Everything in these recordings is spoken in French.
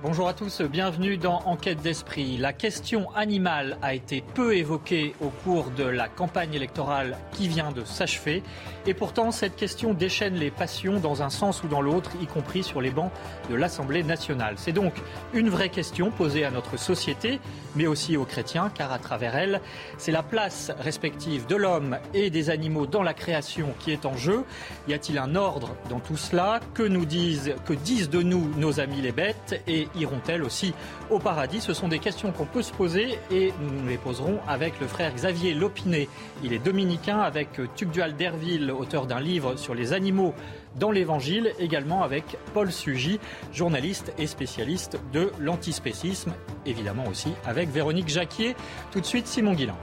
Bonjour à tous, bienvenue dans Enquête d'esprit. La question animale a été peu évoquée au cours de la campagne électorale qui vient de s'achever. Et pourtant, cette question déchaîne les passions dans un sens ou dans l'autre, y compris sur les bancs de l'Assemblée nationale. C'est donc une vraie question posée à notre société, mais aussi aux chrétiens, car à travers elle, c'est la place respective de l'homme et des animaux dans la création qui est en jeu. Y a-t-il un ordre dans tout cela? Que nous disent, que disent de nous nos amis les bêtes? Et iront-elles aussi au paradis Ce sont des questions qu'on peut se poser et nous les poserons avec le frère Xavier Lopinet. Il est dominicain avec Tugdual Derville, auteur d'un livre sur les animaux dans l'Évangile, également avec Paul Sugy, journaliste et spécialiste de l'antispécisme, évidemment aussi avec Véronique Jacquier. Tout de suite, Simon Guillain.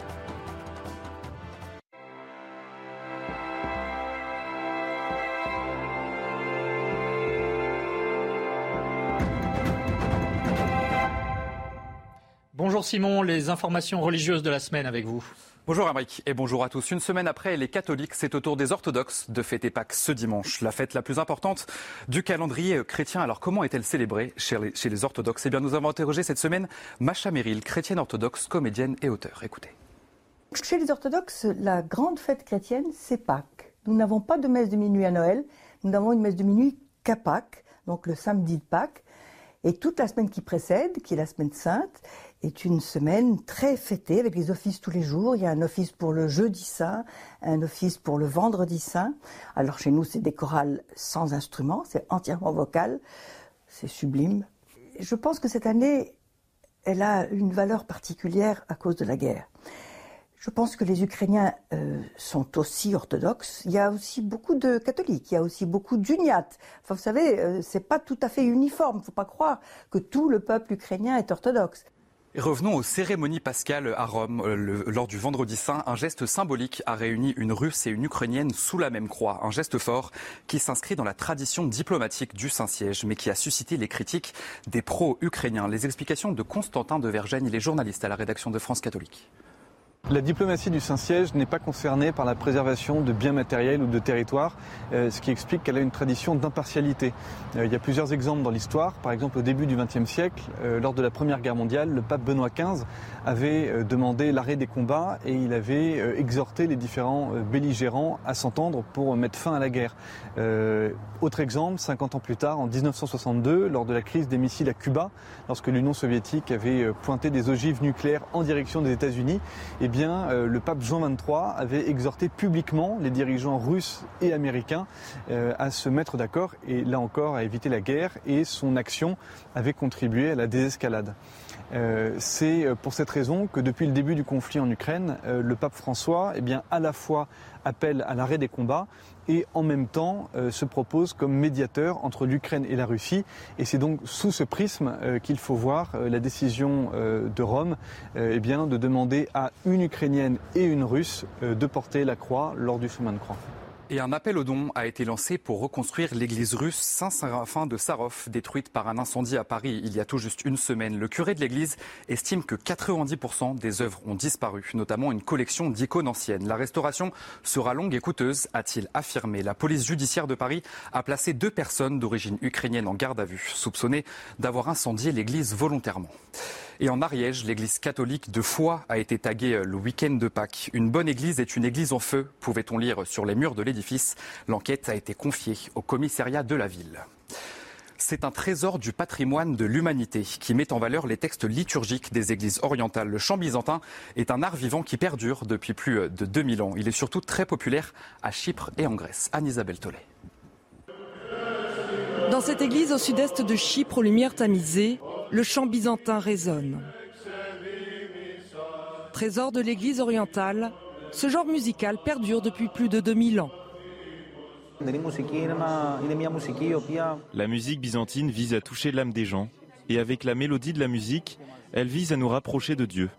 Bonjour Simon, les informations religieuses de la semaine avec vous. Bonjour Amric et bonjour à tous. Une semaine après les catholiques, c'est au tour des orthodoxes de fêter Pâques ce dimanche, la fête la plus importante du calendrier chrétien. Alors comment est-elle célébrée chez les, chez les orthodoxes? Eh bien nous avons interrogé cette semaine Macha Merrill, chrétienne orthodoxe, comédienne et auteur. Écoutez. Chez les orthodoxes, la grande fête chrétienne, c'est Pâques. Nous n'avons pas de messe de minuit à Noël, nous n'avons une messe de minuit qu'à Pâques, donc le samedi de Pâques. Et toute la semaine qui précède, qui est la semaine sainte, est une semaine très fêtée avec les offices tous les jours. Il y a un office pour le jeudi saint, un office pour le vendredi saint. Alors chez nous, c'est des chorales sans instruments, c'est entièrement vocal, c'est sublime. Je pense que cette année, elle a une valeur particulière à cause de la guerre. Je pense que les Ukrainiens euh, sont aussi orthodoxes. Il y a aussi beaucoup de catholiques. Il y a aussi beaucoup d'uniates. Enfin, vous savez, euh, c'est pas tout à fait uniforme. Il ne faut pas croire que tout le peuple ukrainien est orthodoxe. Revenons aux cérémonies pascales à Rome. Euh, lors du Vendredi Saint, un geste symbolique a réuni une Russe et une Ukrainienne sous la même croix. Un geste fort qui s'inscrit dans la tradition diplomatique du Saint-Siège, mais qui a suscité les critiques des pro-ukrainiens. Les explications de Constantin de Vergène, il est journaliste à la rédaction de France Catholique. La diplomatie du Saint-Siège n'est pas concernée par la préservation de biens matériels ou de territoires, euh, ce qui explique qu'elle a une tradition d'impartialité. Euh, il y a plusieurs exemples dans l'histoire. Par exemple, au début du XXe siècle, euh, lors de la Première Guerre mondiale, le pape Benoît XV avait demandé l'arrêt des combats et il avait exhorté les différents belligérants à s'entendre pour mettre fin à la guerre. Autre exemple, 50 ans plus tard, en 1962, lors de la crise des missiles à Cuba, lorsque l'Union soviétique avait pointé des ogives nucléaires en direction des États-Unis, eh euh, le pape Jean XXIII avait exhorté publiquement les dirigeants russes et américains euh, à se mettre d'accord et là encore à éviter la guerre et son action avait contribué à la désescalade. Euh, c'est pour cette raison que depuis le début du conflit en Ukraine, le pape François, eh à la fois appelle à l'arrêt des combats et en même temps euh, se propose comme médiateur entre l'Ukraine et la Russie. Et c'est donc sous ce prisme euh, qu'il faut voir euh, la décision euh, de Rome eh bien, de demander à une Ukrainienne et une Russe de porter la croix lors du chemin de croix. Et un appel aux dons a été lancé pour reconstruire l'église russe Saint-Séraphin de Sarov, détruite par un incendie à Paris il y a tout juste une semaine. Le curé de l'église estime que 90% des œuvres ont disparu, notamment une collection d'icônes anciennes. La restauration sera longue et coûteuse, a-t-il affirmé. La police judiciaire de Paris a placé deux personnes d'origine ukrainienne en garde à vue, soupçonnées d'avoir incendié l'église volontairement. Et en Ariège, l'église catholique de Foix a été taguée le week-end de Pâques. Une bonne église est une église en feu, pouvait-on lire sur les murs de l'édifice. L'enquête a été confiée au commissariat de la ville. C'est un trésor du patrimoine de l'humanité qui met en valeur les textes liturgiques des églises orientales. Le chant byzantin est un art vivant qui perdure depuis plus de 2000 ans. Il est surtout très populaire à Chypre et en Grèce. Anne-Isabelle Tollet. Dans cette église au sud-est de Chypre, aux lumières tamisées, le chant byzantin résonne. Trésor de l'église orientale, ce genre musical perdure depuis plus de 2000 ans. La musique byzantine vise à toucher l'âme des gens, et avec la mélodie de la musique, elle vise à nous rapprocher de Dieu.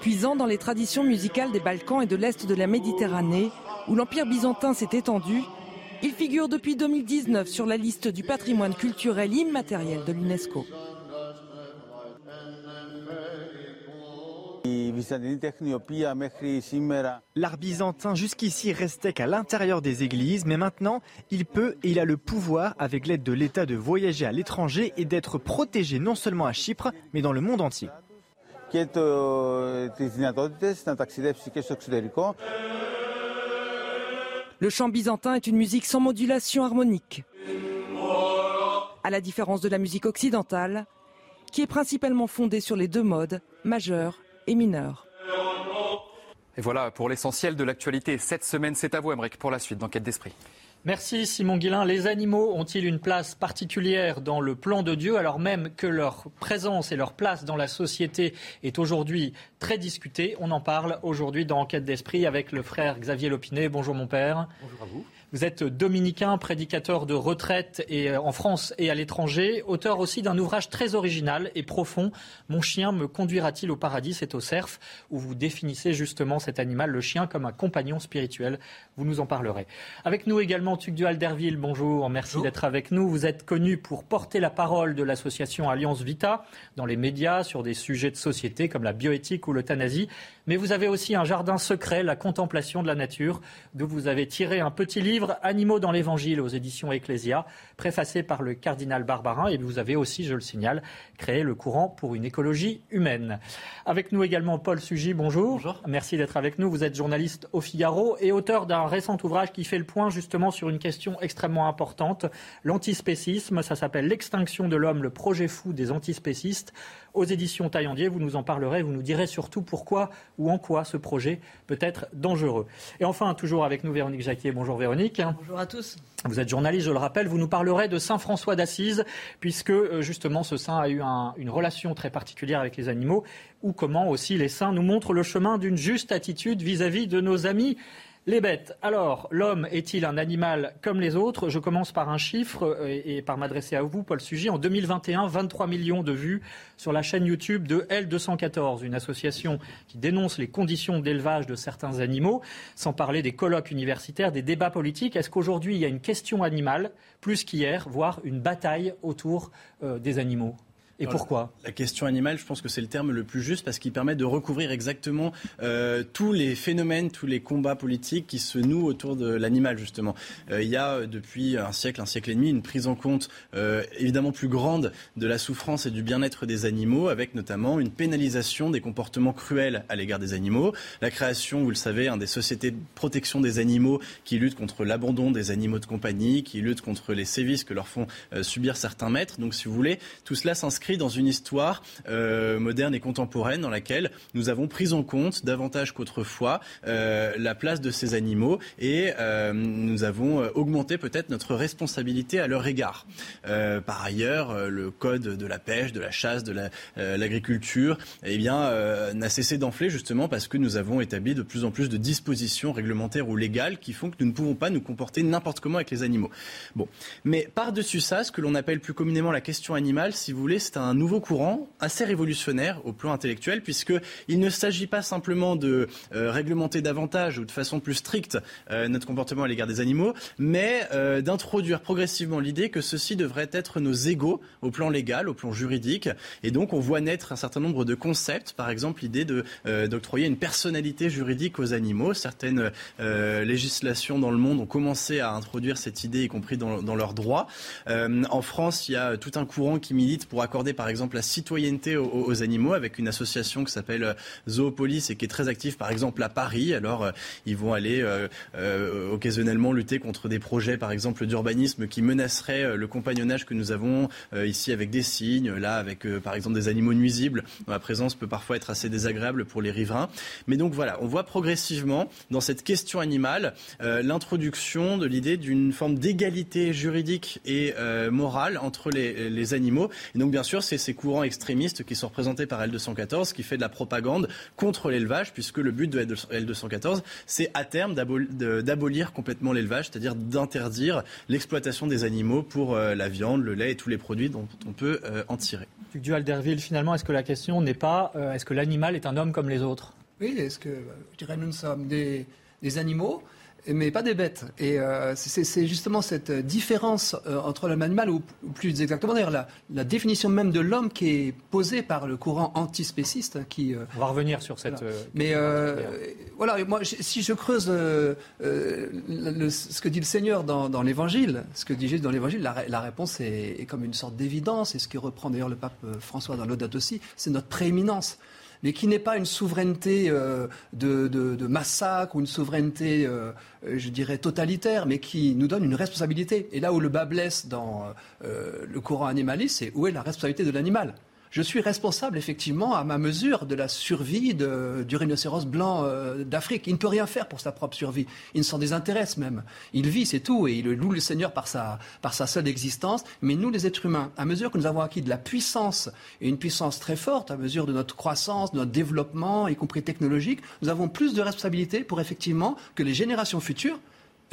Puisant dans les traditions musicales des Balkans et de l'Est de la Méditerranée, où l'Empire byzantin s'est étendu, il figure depuis 2019 sur la liste du patrimoine culturel immatériel de l'UNESCO. L'art byzantin jusqu'ici restait qu'à l'intérieur des églises, mais maintenant il peut et il a le pouvoir, avec l'aide de l'État, de voyager à l'étranger et d'être protégé non seulement à Chypre, mais dans le monde entier. Le chant byzantin est une musique sans modulation harmonique. À la différence de la musique occidentale, qui est principalement fondée sur les deux modes, majeur et mineur. Et voilà pour l'essentiel de l'actualité. Cette semaine, c'est à vous, Emmerich, pour la suite d'Enquête d'Esprit. Merci Simon Guillain. Les animaux ont-ils une place particulière dans le plan de Dieu alors même que leur présence et leur place dans la société est aujourd'hui très discutée? On en parle aujourd'hui dans Enquête d'Esprit avec le frère Xavier Lopinet. Bonjour mon père. Bonjour à vous. Vous êtes dominicain, prédicateur de retraite et, euh, en France et à l'étranger, auteur aussi d'un ouvrage très original et profond, Mon chien me conduira-t-il au paradis? C'est au cerf, où vous définissez justement cet animal, le chien, comme un compagnon spirituel. Vous nous en parlerez. Avec nous également, Tuc Duhalderville, bonjour, merci d'être avec nous. Vous êtes connu pour porter la parole de l'association Alliance Vita dans les médias sur des sujets de société comme la bioéthique ou l'euthanasie. Mais vous avez aussi un jardin secret, la contemplation de la nature, d'où vous avez tiré un petit livre Animaux dans l'Évangile aux éditions Ecclesia, préfacé par le cardinal Barbarin. Et vous avez aussi, je le signale, créé le courant pour une écologie humaine. Avec nous également Paul Sugy, bonjour. Bonjour. Merci d'être avec nous. Vous êtes journaliste au Figaro et auteur d'un récent ouvrage qui fait le point justement sur une question extrêmement importante, l'antispécisme. Ça s'appelle L'extinction de l'homme, le projet fou des antispécistes. Aux éditions Taillandier, vous nous en parlerez, vous nous direz surtout pourquoi ou en quoi ce projet peut être dangereux. Et enfin, toujours avec nous, Véronique Jacquier. Bonjour Véronique. Bonjour à tous. Vous êtes journaliste, je le rappelle, vous nous parlerez de Saint François d'Assise, puisque euh, justement ce saint a eu une relation très particulière avec les animaux, ou comment aussi les saints nous montrent le chemin d'une juste attitude vis à -vis de nos amis les bêtes. Alors, l'homme est-il un animal comme les autres? Je commence par un chiffre euh, et, par m'adresser à vous, Paul Sugy. En 2021, 23 millions de vues sur la chaîne YouTube de L214, une association qui dénonce les conditions d'élevage de certains animaux, sans parler des colloques universitaires, des débats politiques. Est-ce qu'aujourd'hui, il y a une question animale plus qu'hier, voire une bataille autour euh, des animaux? Et pourquoi La question animale, je pense que c'est le terme le plus juste parce qu'il permet de recouvrir exactement euh, tous les phénomènes, tous les combats politiques qui se nouent autour de l'animal, justement. Euh, il y a euh, depuis un siècle, un siècle et demi, une prise en compte évidemment plus grande de la souffrance et du bien-être des animaux, avec notamment une pénalisation des comportements cruels à l'égard des animaux, la création, vous le savez, hein, des sociétés de protection des animaux qui luttent contre l'abandon des animaux de compagnie, qui luttent contre les sévices que leur font subir certains maîtres. Donc, si vous voulez, tout cela s'inscrit dans une histoire euh, moderne et contemporaine dans laquelle nous avons pris en compte davantage qu'autrefois euh, la place de ces animaux et euh, nous avons augmenté peut-être notre responsabilité à leur égard. par ailleurs, le code de la pêche, de la chasse, de l'agriculture, eh bien, n'a cessé d'enfler justement parce que nous avons établi de plus en plus de dispositions réglementaires ou légales qui font que nous ne pouvons pas nous comporter n'importe comment avec les animaux. Bon, mais par-dessus ça, ce que l'on appelle plus communément la question animale, si vous voulez, c'est un nouveau courant assez révolutionnaire au plan intellectuel, puisqu'il ne s'agit pas simplement de euh, réglementer davantage ou de façon plus stricte euh, notre comportement à l'égard des animaux, mais euh, d'introduire progressivement l'idée que ceux-ci devraient être nos égaux au plan légal, au plan juridique. Et donc, on voit naître un certain nombre de concepts, par exemple l'idée d'octroyer une personnalité juridique aux animaux. Certaines législations dans le monde ont commencé à introduire cette idée, y compris dans, dans leurs droits. en France, il y a tout un courant qui milite pour accorder par exemple la citoyenneté aux, animaux avec une association qui s'appelle euh, Zoopolis et qui est très active par exemple à Paris. Alors euh, ils vont aller euh, occasionnellement lutter contre des projets par exemple d'urbanisme qui menaceraient le compagnonnage que nous avons ici avec des cygnes, là avec par exemple des animaux nuisibles dont la présence peut parfois être assez désagréable pour les riverains. Mais donc voilà, on voit progressivement dans cette question animale l'introduction de l'idée d'une forme d'égalité juridique et morale entre les, les, animaux. Et donc bien sûr sûr, c'est ces courants extrémistes qui sont représentés par L214 qui fait de la propagande contre l'élevage, puisque le but de L214, c'est à terme d'abolir complètement l'élevage, c'est-à-dire d'interdire l'exploitation des animaux pour euh, la viande, le lait et tous les produits dont on peut euh, en tirer. Dual Derville, finalement, est-ce que la question n'est pas est-ce que l'animal est un homme comme les autres? Oui, est-ce que je dirais nous sommes des, des animaux mais pas des bêtes. Et euh, c'est justement cette différence euh, entre l'homme et l'animal, ou, plus exactement d'ailleurs la, la, définition même de l'homme qui est posée par le courant antispéciste. Hein, qui, euh, On va revenir sur cette. mais voilà, moi, si je creuse ce que dit le Seigneur dans, dans l'Évangile, ce que dit Jésus dans l'Évangile, la, la, réponse est, est, comme une sorte d'évidence, et ce que reprend d'ailleurs le pape François dans l'Audate aussi, c'est notre prééminence mais qui n'est pas une souveraineté euh, de, massacre ou une souveraineté, euh, je dirais, totalitaire, mais qui nous donne une responsabilité. Et là où le bas blesse dans euh, le courant animaliste, c'est où est la responsabilité de l'animal? Je suis responsable effectivement à ma mesure de la survie du rhinocéros blanc euh, d'Afrique. Il ne peut rien faire pour sa propre survie. Il ne s'en désintéresse même. Il vit, c'est tout, et il loue le Seigneur par sa, par sa seule existence. Mais nous, les êtres humains, à mesure que nous avons acquis de la puissance, et une puissance très forte, à mesure de notre croissance, de notre développement, y compris technologique, nous avons plus de responsabilités pour effectivement que les générations futures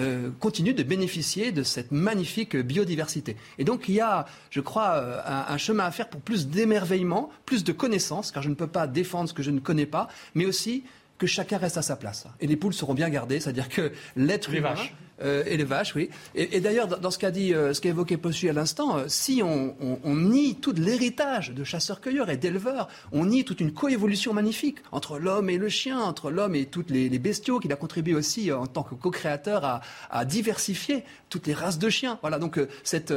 euh, continue de bénéficier de cette magnifique biodiversité. Et donc il y a, je crois, euh, un, chemin à faire pour plus d'émerveillement, plus de connaissances, car je ne peux pas défendre ce que je ne connais pas, mais aussi que chacun reste à sa place. Et les poules seront bien gardées, c'est-à-dire que l'être humain... Euh, vaches, oui. Et, d'ailleurs, dans, ce qu'a dit, euh, ce qu'a évoqué Possu à l'instant, euh, si on, nie tout l'héritage de chasseurs-cueilleurs et d'éleveurs, on nie toute une coévolution magnifique entre l'homme et le chien, entre l'homme et toutes les, bestiaux qu'il a contribué aussi en tant que co-créateur à, diversifier toutes les races de chiens. Voilà, donc cet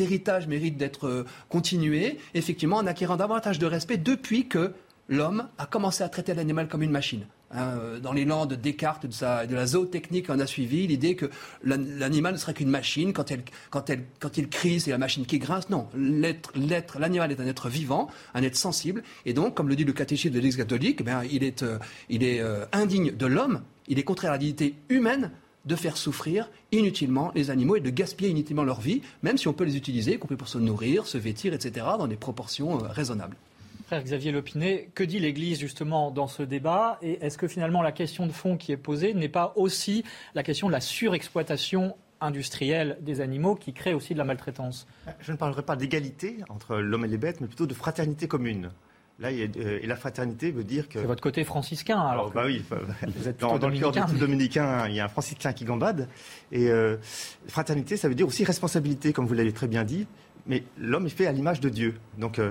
héritage mérite d'être continué, effectivement, en acquérant davantage de respect depuis que l'homme a commencé à traiter l'animal comme une machine. Hein, euh, dans landes de Descartes, de, de la zootechnique, on a suivi l'idée que l'animal ne serait qu'une machine. Quand, elle, il crie, c'est la machine qui grince. Non, l'animal est un être vivant, un être sensible. Et donc, comme le dit le catéchisme de l'Église catholique, eh il est, euh, euh, indigne de l'homme. Il est contraire à la dignité humaine de faire souffrir inutilement les animaux et de gaspiller inutilement leur vie, même si on peut les utiliser, y compris pour se nourrir, se vêtir, etc., dans des proportions raisonnables. Xavier Lopinet, que dit l'Église justement dans ce débat Et est-ce que finalement la question de fond qui est posée n'est pas aussi la question de la surexploitation industrielle des animaux qui crée aussi de la maltraitance? Je ne parlerai pas d'égalité entre l'homme et les bêtes, mais plutôt de fraternité commune. Là, euh, et la fraternité veut dire que. C'est votre côté franciscain, alors. bah oui, vous êtes dans, dans le cœur du dominicain, il y a un franciscain qui gambade. Et euh, fraternité, ça veut dire aussi responsabilité, comme vous l'avez très bien dit. Mais l'homme est fait à l'image de Dieu. Donc, euh,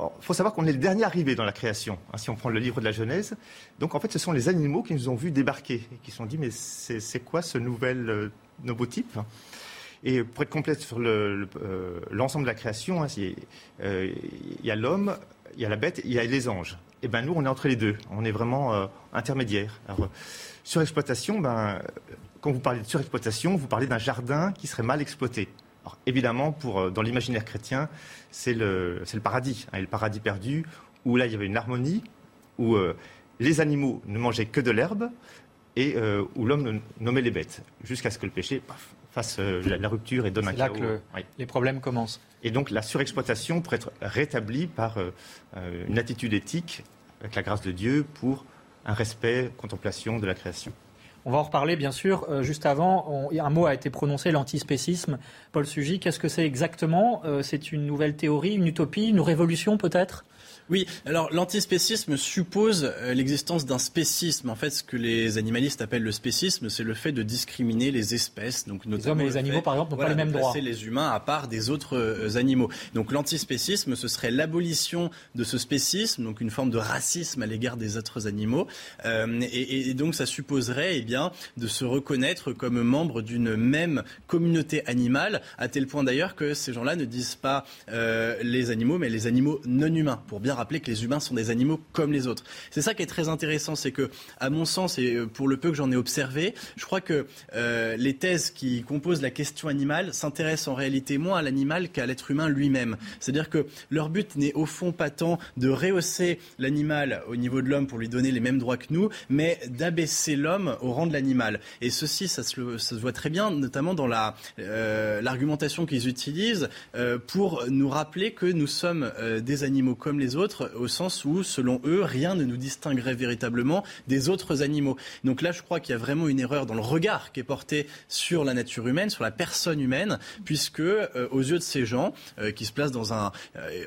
il faut savoir qu'on est le dernier arrivé dans la création, hein, si on prend le livre de la Genèse. Donc en fait, ce sont les animaux qui nous ont vus débarquer et qui se sont dit mais c'est quoi ce nouvel euh, nouveau type Et pour être complète sur euh, l'ensemble de la création, hein, euh, il y a l'homme, il y a la bête, il y a les anges. Et ben nous, on est entre les deux. On est vraiment intermédiaire. Alors, surexploitation, ben, quand vous parlez de surexploitation, vous parlez d'un jardin qui serait mal exploité. Alors, évidemment, pour, dans l'imaginaire chrétien, c'est le, paradis, hein, le paradis perdu, où là il y avait une harmonie, où euh, les animaux ne mangeaient que de l'herbe et euh, où l'homme nommait les bêtes, jusqu'à ce que le péché fasse euh, la, rupture et donne un chaos. là que les problèmes commencent. Et donc la surexploitation pourrait être rétablie par une attitude éthique, avec la grâce de Dieu, pour un respect, contemplation de la création. On va en reparler, bien sûr. Euh, juste avant, un mot a été prononcé, l'antispécisme. Paul Sugy, qu'est-ce que c'est exactement? Euh, C'est une nouvelle théorie, une utopie, une révolution peut-être? Oui, alors l'antispécisme suppose euh, l'existence d'un spécisme. En fait, ce que les animalistes appellent le spécisme, c'est le fait de discriminer les espèces. Donc, les hommes et les animaux, par exemple, n'ont pas les mêmes droits. les humains à part des autres euh, animaux. Donc l'antispécisme, ce serait l'abolition de ce spécisme, donc une forme de racisme à l'égard des autres animaux. Euh, et, donc ça supposerait eh bien, de se reconnaître comme membre d'une même communauté animale, à tel point d'ailleurs que ces gens-là ne disent pas les animaux, mais les animaux non humains, pour bien bien rappeler que les humains sont des animaux comme les autres. C'est ça qui est très intéressant, c'est que, à mon sens, et pour le peu que j'en ai observé, je crois que les thèses qui composent la question animale s'intéressent en réalité moins à l'animal qu'à l'être humain lui-même. C'est-à-dire que leur but n'est au fond pas tant de rehausser l'animal au niveau de l'homme pour lui donner les mêmes droits que nous, mais d'abaisser l'homme au rang de l'animal. Et ceci, ça se, voit très bien, notamment dans euh, l'argumentation qu'ils utilisent euh, pour nous rappeler que nous sommes euh, des animaux comme les autres, au sens où, selon eux, rien ne nous distinguerait véritablement des autres animaux. Donc là, je crois qu'il y a vraiment une erreur dans le regard qui est porté sur la nature humaine, sur la personne humaine, puisque aux yeux de ces gens qui se placent dans un,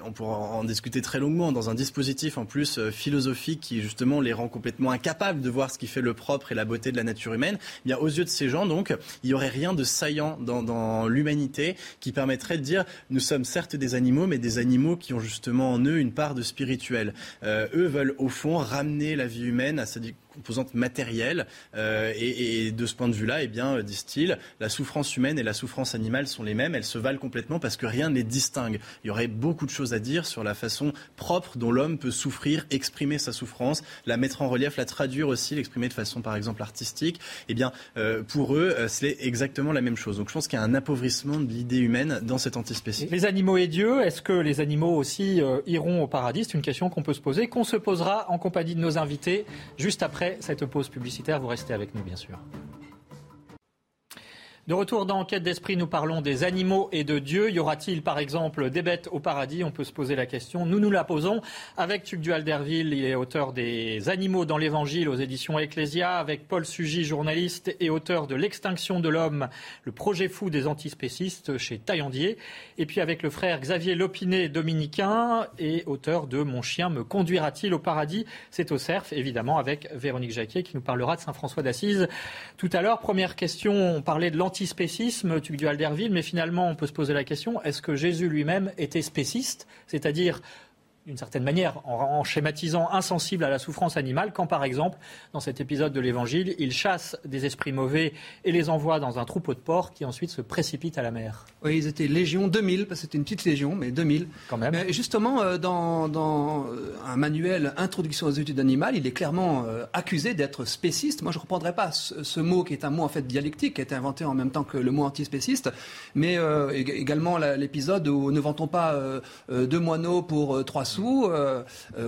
on pourra en discuter très longuement, dans un dispositif en plus philosophique qui justement les rend complètement incapables de voir ce qui fait le propre et la beauté de la nature humaine, eh bien aux yeux de ces gens, donc, il n'y aurait rien de saillant dans, dans l'humanité qui permettrait de dire nous sommes certes des animaux, mais des animaux qui ont justement en eux une part de spirituel. Euh, eux veulent au fond ramener la vie humaine à sa composante matérielle. Euh, et, de ce point de vue-là, eh bien, disent-ils, la souffrance humaine et la souffrance animale sont les mêmes. Elles se valent complètement parce que rien ne les distingue. Il y aurait beaucoup de choses à dire sur la façon propre dont l'homme peut souffrir, exprimer sa souffrance, la mettre en relief, la traduire aussi, l'exprimer de façon, par exemple, artistique. Eh bien, euh, pour eux, euh, c'est exactement la même chose. Donc, je pense qu'il y a un appauvrissement de l'idée humaine dans cet antispécisme. Les animaux et Dieu, est-ce que les animaux aussi iront au paradis? C'est une question qu'on peut se poser, qu'on se posera en compagnie de nos invités juste après cette pause publicitaire. Vous restez avec nous, bien sûr. De retour dans Enquête d'esprit, nous parlons des animaux et de Dieu. Y aura-t-il, par exemple, des bêtes au paradis? On peut se poser la question. Nous nous la posons avec Tuc Dualderville. Il est auteur des Animaux dans l'Évangile aux éditions Ecclesia, avec Paul Sugy, journaliste et auteur de L'extinction de l'homme, le projet fou des antispécistes chez Taillandier. Et puis avec le frère Xavier Lopinet, dominicain, et auteur de Mon chien me conduira-t-il au paradis? C'est au cerf, évidemment, avec Véronique Jacquet qui nous parlera de Saint-François d'Assise. Tout à l'heure, première question, on parlait de antispécisme, tu du Alderville, mais finalement, on peut se poser la question est-ce que Jésus lui-même était spéciste C'est-à-dire d'une certaine manière, en, schématisant insensible à la souffrance animale, quand par exemple, dans cet épisode de l'Évangile, il chasse des esprits mauvais et les envoie dans un troupeau de porcs qui ensuite se précipitent à la mer. Oui, ils étaient légion 2000, parce que c'était une petite légion, mais 2000. Quand même. Mais justement, euh, dans, dans, euh, un manuel Introduction aux études animales, il est clairement euh, accusé d'être spéciste. Moi, je ne reprendrai pas ce, mot qui est un mot en fait dialectique, qui a été inventé en même temps que le mot antispéciste, mais également l'épisode où ne vantons pas deux moineaux pour trois euh, euh,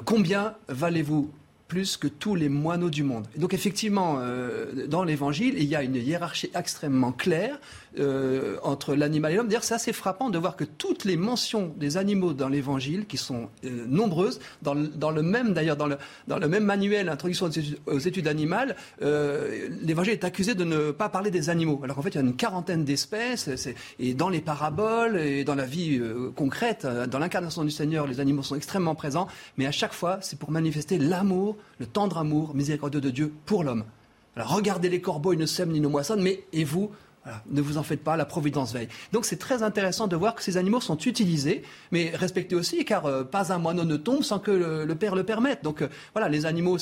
combien valez-vous plus que tous les moineaux du monde? donc effectivement, euh, dans l'Évangile, il y a une hiérarchie extrêmement claire euh, entre l'animal et l'homme. D'ailleurs, c'est assez frappant de voir que toutes les mentions des animaux dans l'Évangile, qui sont euh, nombreuses, dans le, même d'ailleurs dans le, même manuel Introduction aux études, animales, l'Évangile est accusé de ne pas parler des animaux. Alors qu'en fait, il y a une quarantaine d'espèces, et dans les paraboles et dans la vie concrète, dans l'incarnation du Seigneur, les animaux sont extrêmement présents, mais à chaque fois, c'est pour manifester l'amour le tendre amour miséricordieux de Dieu pour l'homme. Alors regardez les corbeaux, ils ne sèment ni ne moissonnent, mais et vous ne vous en faites pas, la providence veille. Donc c'est très intéressant de voir que ces animaux sont utilisés, mais respectés aussi, car euh, pas un moineau ne tombe sans que le, Père le permette. Donc euh, voilà, les animaux,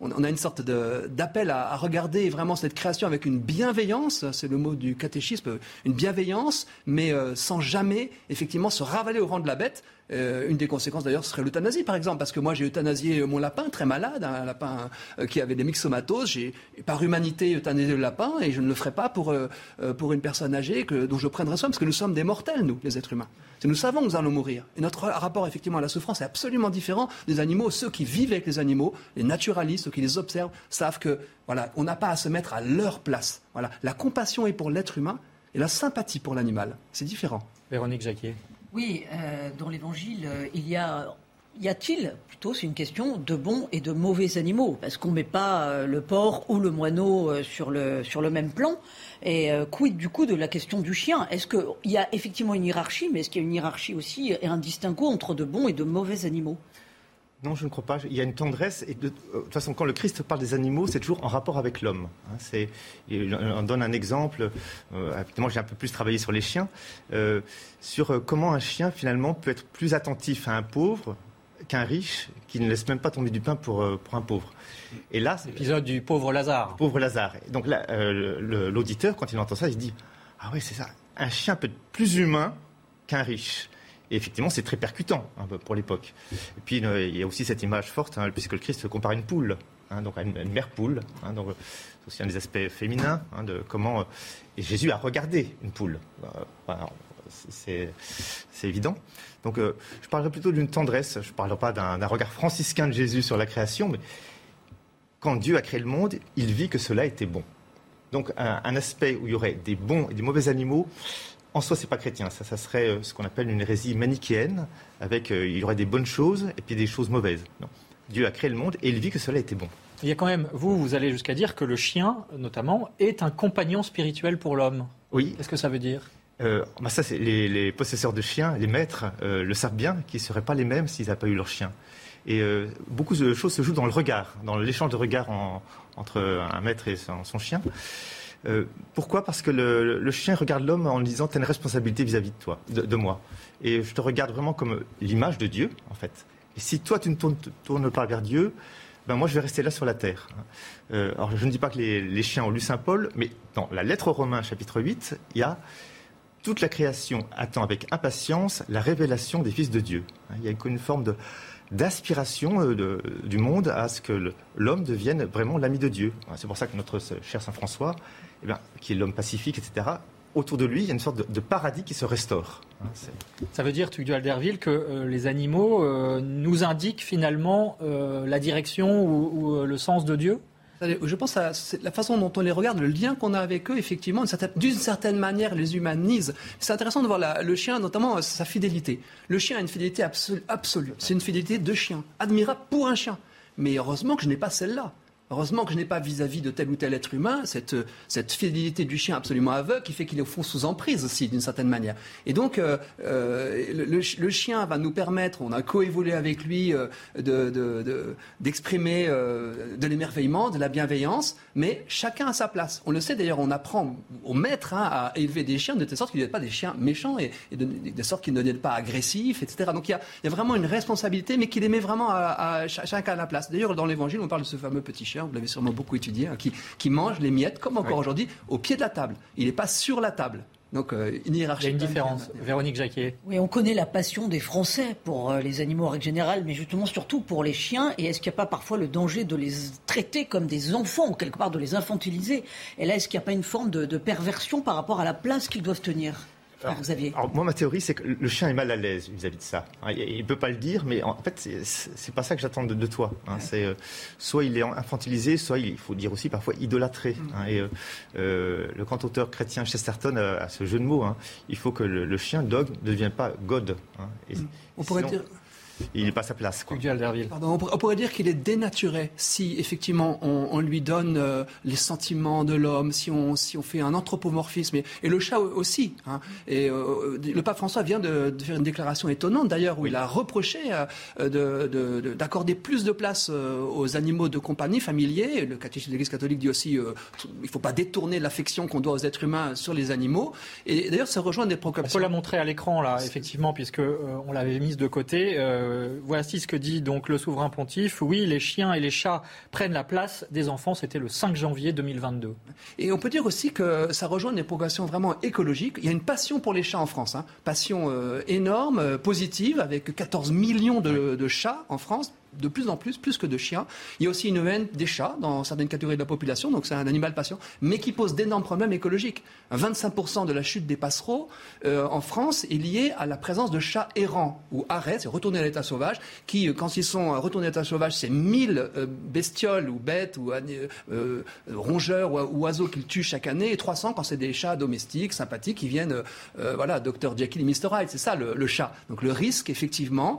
on, a une sorte d'appel à, regarder vraiment cette création avec une bienveillance, c'est le mot du catéchisme, une bienveillance, mais euh, sans jamais effectivement se ravaler au rang de la bête, euh, une des conséquences d'ailleurs serait l'euthanasie par exemple, parce que moi j'ai euthanasié mon lapin très malade, un lapin euh, qui avait des myxomatoses. J'ai par humanité euthanasié le lapin et je ne le ferai pas pour, euh, pour une personne âgée dont je prendrai soin, parce que nous sommes des mortels, nous, les êtres humains. Nous savons que nous allons mourir. Et notre rapport effectivement à la souffrance est absolument différent des animaux. Ceux qui vivent avec les animaux, les naturalistes, ceux qui les observent, savent que voilà, on n'a pas à se mettre à leur place. Voilà, la compassion est pour l'être humain et la sympathie pour l'animal. C'est différent. Véronique Jacquier. Oui, euh, dans l'Évangile, euh, il y a y a-t-il, plutôt c'est une question, de bons et de mauvais animaux Parce qu'on ne met pas euh, le porc ou le moineau sur le, sur le même plan. Et quid du coup de la question du chien? Est-ce qu'il y a effectivement une hiérarchie, mais est-ce qu'il y a une hiérarchie aussi et un distinguo entre de bons et de mauvais animaux? Non, je ne crois pas. Il y a une tendresse. Et de, toute façon, quand le Christ parle des animaux, c'est toujours en rapport avec l'homme. Hein. on donne un exemple. Euh, j'ai un peu plus travaillé sur les chiens. Euh, sur euh, comment un chien, finalement, peut être plus attentif à un pauvre qu'un riche qui ne laisse même pas tomber du pain pour, pour un pauvre. Et là, l'épisode du pauvre Lazare. Pauvre Lazare. Donc là, l'auditeur, quand il entend ça, il se dit Ah oui, c'est ça. Un chien peut être plus humain qu'un riche. Et effectivement, c'est très percutant hein, pour l'époque. Et puis, il y a aussi cette image forte, hein, puisque le Christ compare une poule, hein, donc à une, mère poule. donc, c'est aussi un des aspects féminins de comment. et Jésus a regardé une poule. c'est évident. Donc, je parlerai plutôt d'une tendresse. Je ne parlerai pas d'un regard franciscain de Jésus sur la création, mais quand Dieu a créé le monde, il vit que cela était bon. Donc un, aspect où il y aurait des bons et des mauvais animaux, en soi, c'est pas chrétien. Ça, ça serait euh, ce qu'on appelle une hérésie manichéenne, avec euh, il y aurait des bonnes choses et puis des choses mauvaises. Non. Dieu a créé le monde et il vit que cela était bon. Il y a quand même, vous, vous allez jusqu'à dire que le chien, notamment, est un compagnon spirituel pour l'homme. Oui. Qu'est-ce que ça veut dire? Euh, bah ça, c'est les, possesseurs de chiens, les maîtres, le savent bien, qu'ils ne seraient pas les mêmes s'ils n'avaient pas eu leur chien. Et beaucoup de choses se jouent dans le regard, dans l'échange de regards entre un maître et son chien. Euh, pourquoi? Parce que le, chien regarde l'homme en disant Tu as une responsabilité vis-à-vis de toi, de, moi. Et je te regarde vraiment comme l'image de Dieu, en fait. Et si toi, tu ne tournes, pas vers Dieu, ben moi, je vais rester là sur la terre. Euh, alors, je ne dis pas que les, chiens ont lu Saint Paul, mais dans la lettre aux Romains, chapitre 8, il y a toute la création attend avec impatience la révélation des fils de Dieu. Il y a une forme d'aspiration euh, du monde à ce que l'homme devienne vraiment l'ami de Dieu. C'est pour ça que notre cher Saint François eh bien, qui est l'homme pacifique, etc., autour de lui, il y a une sorte de, paradis qui se restaure. Ça veut dire, Tugdual Alderville, que euh, les animaux euh, nous indiquent finalement euh, la direction ou, le sens de Dieu? Je pense à la façon dont on les regarde, le lien qu'on a avec eux, effectivement, d'une certaine, manière, les humanise. C'est intéressant de voir le chien, notamment sa fidélité. Le chien a une fidélité absolue. C'est une fidélité de chien, admirable pour un chien. Mais heureusement que je n'ai pas celle-là. Heureusement que je n'ai pas vis-à-vis de tel ou tel être humain cette, fidélité du chien absolument aveugle qui fait qu'il est au fond sous emprise aussi, d'une certaine manière. Et donc, euh, euh, le, chien va nous permettre, on a coévolué avec lui, euh, d'exprimer de, l'émerveillement, de la bienveillance, mais chacun a sa place. On le sait d'ailleurs, on apprend au maître hein, à élever des chiens de telle sorte qu'ils ne pas des chiens méchants et, de, sorte qu'ils ne deviennent pas agressifs, etc. Donc il y, a, vraiment une responsabilité, mais qu'il les vraiment à, à chacun à la place. D'ailleurs, dans l'Évangile, on parle de ce fameux petit chien vous l'avez sûrement beaucoup étudié, hein, qui, qui, mange les miettes, comme encore aujourd'hui, au pied de la table. Il n'est pas sur la table. Donc, euh, une hiérarchie. Il y a une différence. Véronique Jacquier. Oui, on connaît la passion des Français pour euh, les animaux en règle générale, mais justement surtout pour les chiens. Et est-ce qu'il n'y a pas parfois le danger de les traiter comme des enfants, ou quelque part de les infantiliser? Et là, est-ce qu'il n'y a pas une forme de perversion par rapport à la place qu'ils doivent tenir? Alors, moi, ma théorie, c'est que le chien est mal à l'aise vis-à-vis de ça. Il ne peut pas le dire, mais en fait, c'est pas ça que j'attends de, toi. Hein. C'est euh, soit il est infantilisé, soit il faut dire aussi parfois idolâtré. Mm. Hein. Et euh, euh, le grand auteur chrétien Chesterton a, ce jeu de mots. Hein. Il faut que le, chien dog ne devienne pas God. Mm. On pourrait dire il n'est pas à sa place. on, pourrait dire qu'il est dénaturé si effectivement on, lui donne euh, les sentiments de l'homme, si on, si on fait un anthropomorphisme. Et, le chat aussi. Hein. Et euh, le pape François vient de, faire une déclaration étonnante d'ailleurs où il a reproché euh, d'accorder plus de place aux animaux de compagnie familiers. Le catéchisme de l'Église catholique dit aussi qu'il ne faut pas détourner l'affection qu'on doit aux êtres humains sur les animaux. Et d'ailleurs, ça rejoint des proclamations. On peut la montrer à l'écran là, effectivement, puisque on l'avait mise de côté. Euh, voici ce que dit donc le souverain pontife. Oui, les chiens et les chats prennent la place des enfants. C'était le 5 janvier 2022. Et on peut dire aussi que ça rejoint des progressions vraiment écologiques. Il y a une passion pour les chats en France, hein. passion euh, énorme, euh, positive, avec 14 millions de chats en France de plus en plus, plus que de chiens. Il y a aussi une haine des chats dans certaines catégories de la population, donc c'est un animal patient, mais qui pose d'énormes problèmes écologiques. 25% de la chute des passereaux euh, en France est liée à la présence de chats errants ou arrêts, c'est retourner à l'état sauvage, qui, euh, quand ils sont retournés à l'état sauvage, c'est 1000 euh, bestioles ou bêtes ou rongeurs ou oiseaux qu'ils tuent chaque année, et 300 quand c'est des chats domestiques, sympathiques, qui viennent, voilà, Dr Jekyll et Mr Hyde, c'est ça le, le, chat. Donc le risque, effectivement,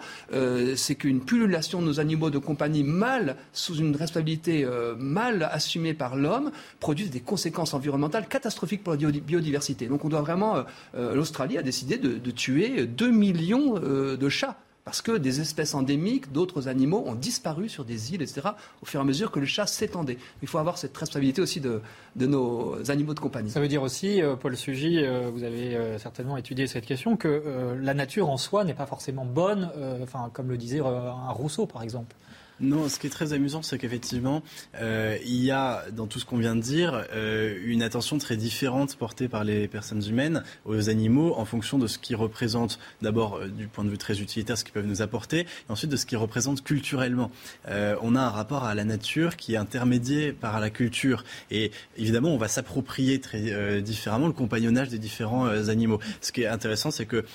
c'est qu'une pullulation de nos animaux de compagnie mal, sous une responsabilité euh, mal assumée par l'homme, produisent des conséquences environnementales catastrophiques pour la biodiversité. Donc on doit vraiment, euh, euh, l'Australie a décidé de, tuer 2 millions de chats parce que des espèces endémiques, d'autres animaux ont disparu sur des îles, etc., au fur et à mesure que le chat s'étendait. Il faut avoir cette responsabilité aussi de, nos animaux de compagnie. Ça veut dire aussi, euh, Paul Sugy, euh, vous avez euh, certainement étudié cette question, que la nature en soi n'est pas forcément bonne, enfin, comme le disait un Rousseau, par exemple. Non, ce qui est très amusant, c'est qu'effectivement, euh, il y a dans tout ce qu'on vient de dire euh, une attention très différente portée par les personnes humaines aux animaux en fonction de ce qu'ils représentent, d'abord euh, du point de vue très utilitaire, ce qu'ils peuvent nous apporter, et ensuite de ce qu'ils représentent culturellement. on a un rapport à la nature qui est intermédié par la culture. Et évidemment, on va s'approprier très différemment le compagnonnage des différents animaux. Ce qui est intéressant, c'est que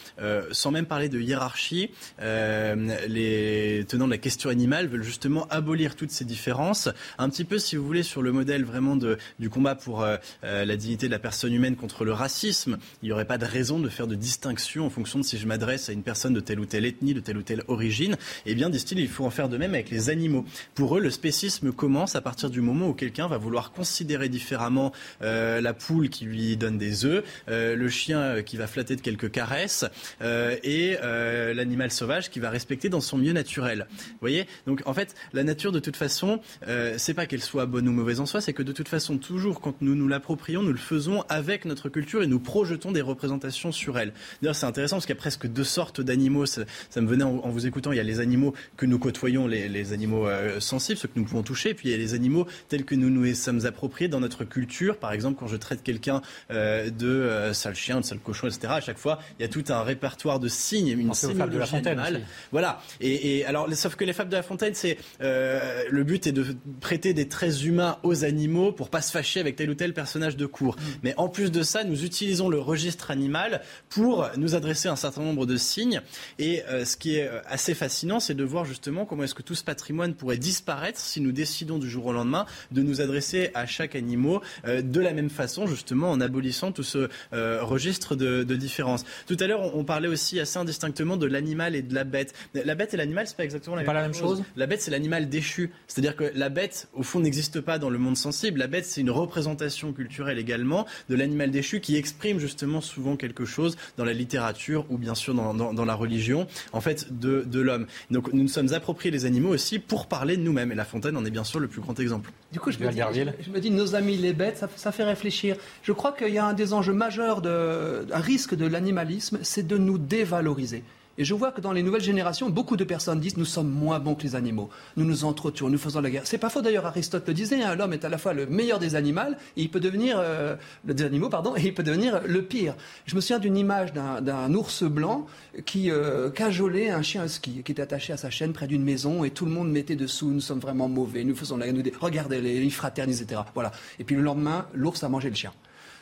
sans même parler de hiérarchie, les tenants de la question animale veulent justement abolir toutes ces différences, un petit peu, si vous voulez, sur le modèle vraiment de, du combat pour euh, euh, la dignité de la personne humaine contre le racisme. Il n'y aurait pas de raison de faire de distinction en fonction de si je m'adresse à une personne de telle ou telle ethnie, de telle ou telle origine. Eh bien, disent-ils, il faut en faire de même avec les animaux. Pour eux, le spécisme commence à partir du moment où quelqu'un va vouloir considérer différemment euh, la poule qui lui donne des œufs, le chien qui va flatter de quelques caresses et l'animal sauvage qui va respecter dans son milieu naturel. Vous voyez? Donc, en fait, la nature, de toute façon, euh, c'est pas qu'elle soit bonne ou mauvaise en soi, c'est que de toute façon, toujours quand nous nous l'approprions, nous le faisons avec notre culture et nous projetons des représentations sur elle. D'ailleurs, c'est intéressant parce qu'il y a presque deux sortes d'animaux. Ça, me venait en, vous écoutant. Il y a les animaux que nous côtoyons, les, animaux euh, sensibles, ceux que nous pouvons toucher, et puis il y a les animaux tels que nous nous sommes appropriés dans notre culture. Par exemple, quand je traite quelqu'un euh, de sale chien, de sale cochon, etc. À chaque fois, il y a tout un répertoire de signes, une sémiologie de la fontaine. Voilà. Et, et alors, sauf que les fables de la fontaine, c'est euh, le but est de prêter des traits humains aux animaux pour pas se fâcher avec tel ou tel personnage de cours. Mm. Mais en plus de ça, nous utilisons le registre animal pour nous adresser à un certain nombre de signes. Et euh, ce qui est euh, assez fascinant, c'est de voir justement comment est-ce que tout ce patrimoine pourrait disparaître si nous décidons du jour au lendemain de nous adresser à chaque animal de la même façon, justement en abolissant tout ce registre de, de différence. Tout à l'heure, on, parlait aussi assez indistinctement de l'animal et de la bête. La bête et l'animal, c'est pas exactement la, même, la même chose? La bête, c'est l'animal déchu. C'est-à-dire que la bête, au fond, n'existe pas dans le monde sensible. La bête, c'est une représentation culturelle également de l'animal déchu qui exprime justement souvent quelque chose dans la littérature ou bien sûr dans, la religion, en fait, de, l'homme. Donc nous nous sommes appropriés les animaux aussi pour parler de nous-mêmes. Et La Fontaine en est bien sûr le plus grand exemple. Du coup, je me, dis, je, me dis, nos amis les bêtes, ça, fait réfléchir. Je crois qu'il y a un des enjeux majeurs, de, un risque de l'animalisme, c'est de nous dévaloriser. Et je vois que dans les nouvelles générations, beaucoup de personnes disent nous sommes moins bons que les animaux, nous nous entretuons, nous faisons la guerre. C'est pas faux d'ailleurs, Aristote le disait, hein, l'homme est à la fois le meilleur des animaux, et il peut devenir euh, des animaux, pardon, et il peut devenir le pire. Je me souviens d'une image d'un ours blanc qui euh, cajolait un chien husky qui était attaché à sa chaîne près d'une maison et tout le monde mettait dessous nous sommes vraiment mauvais, nous faisons la guerre, nous regardez les, les fraternisent, etc. Voilà. Et puis le lendemain, l'ours a mangé le chien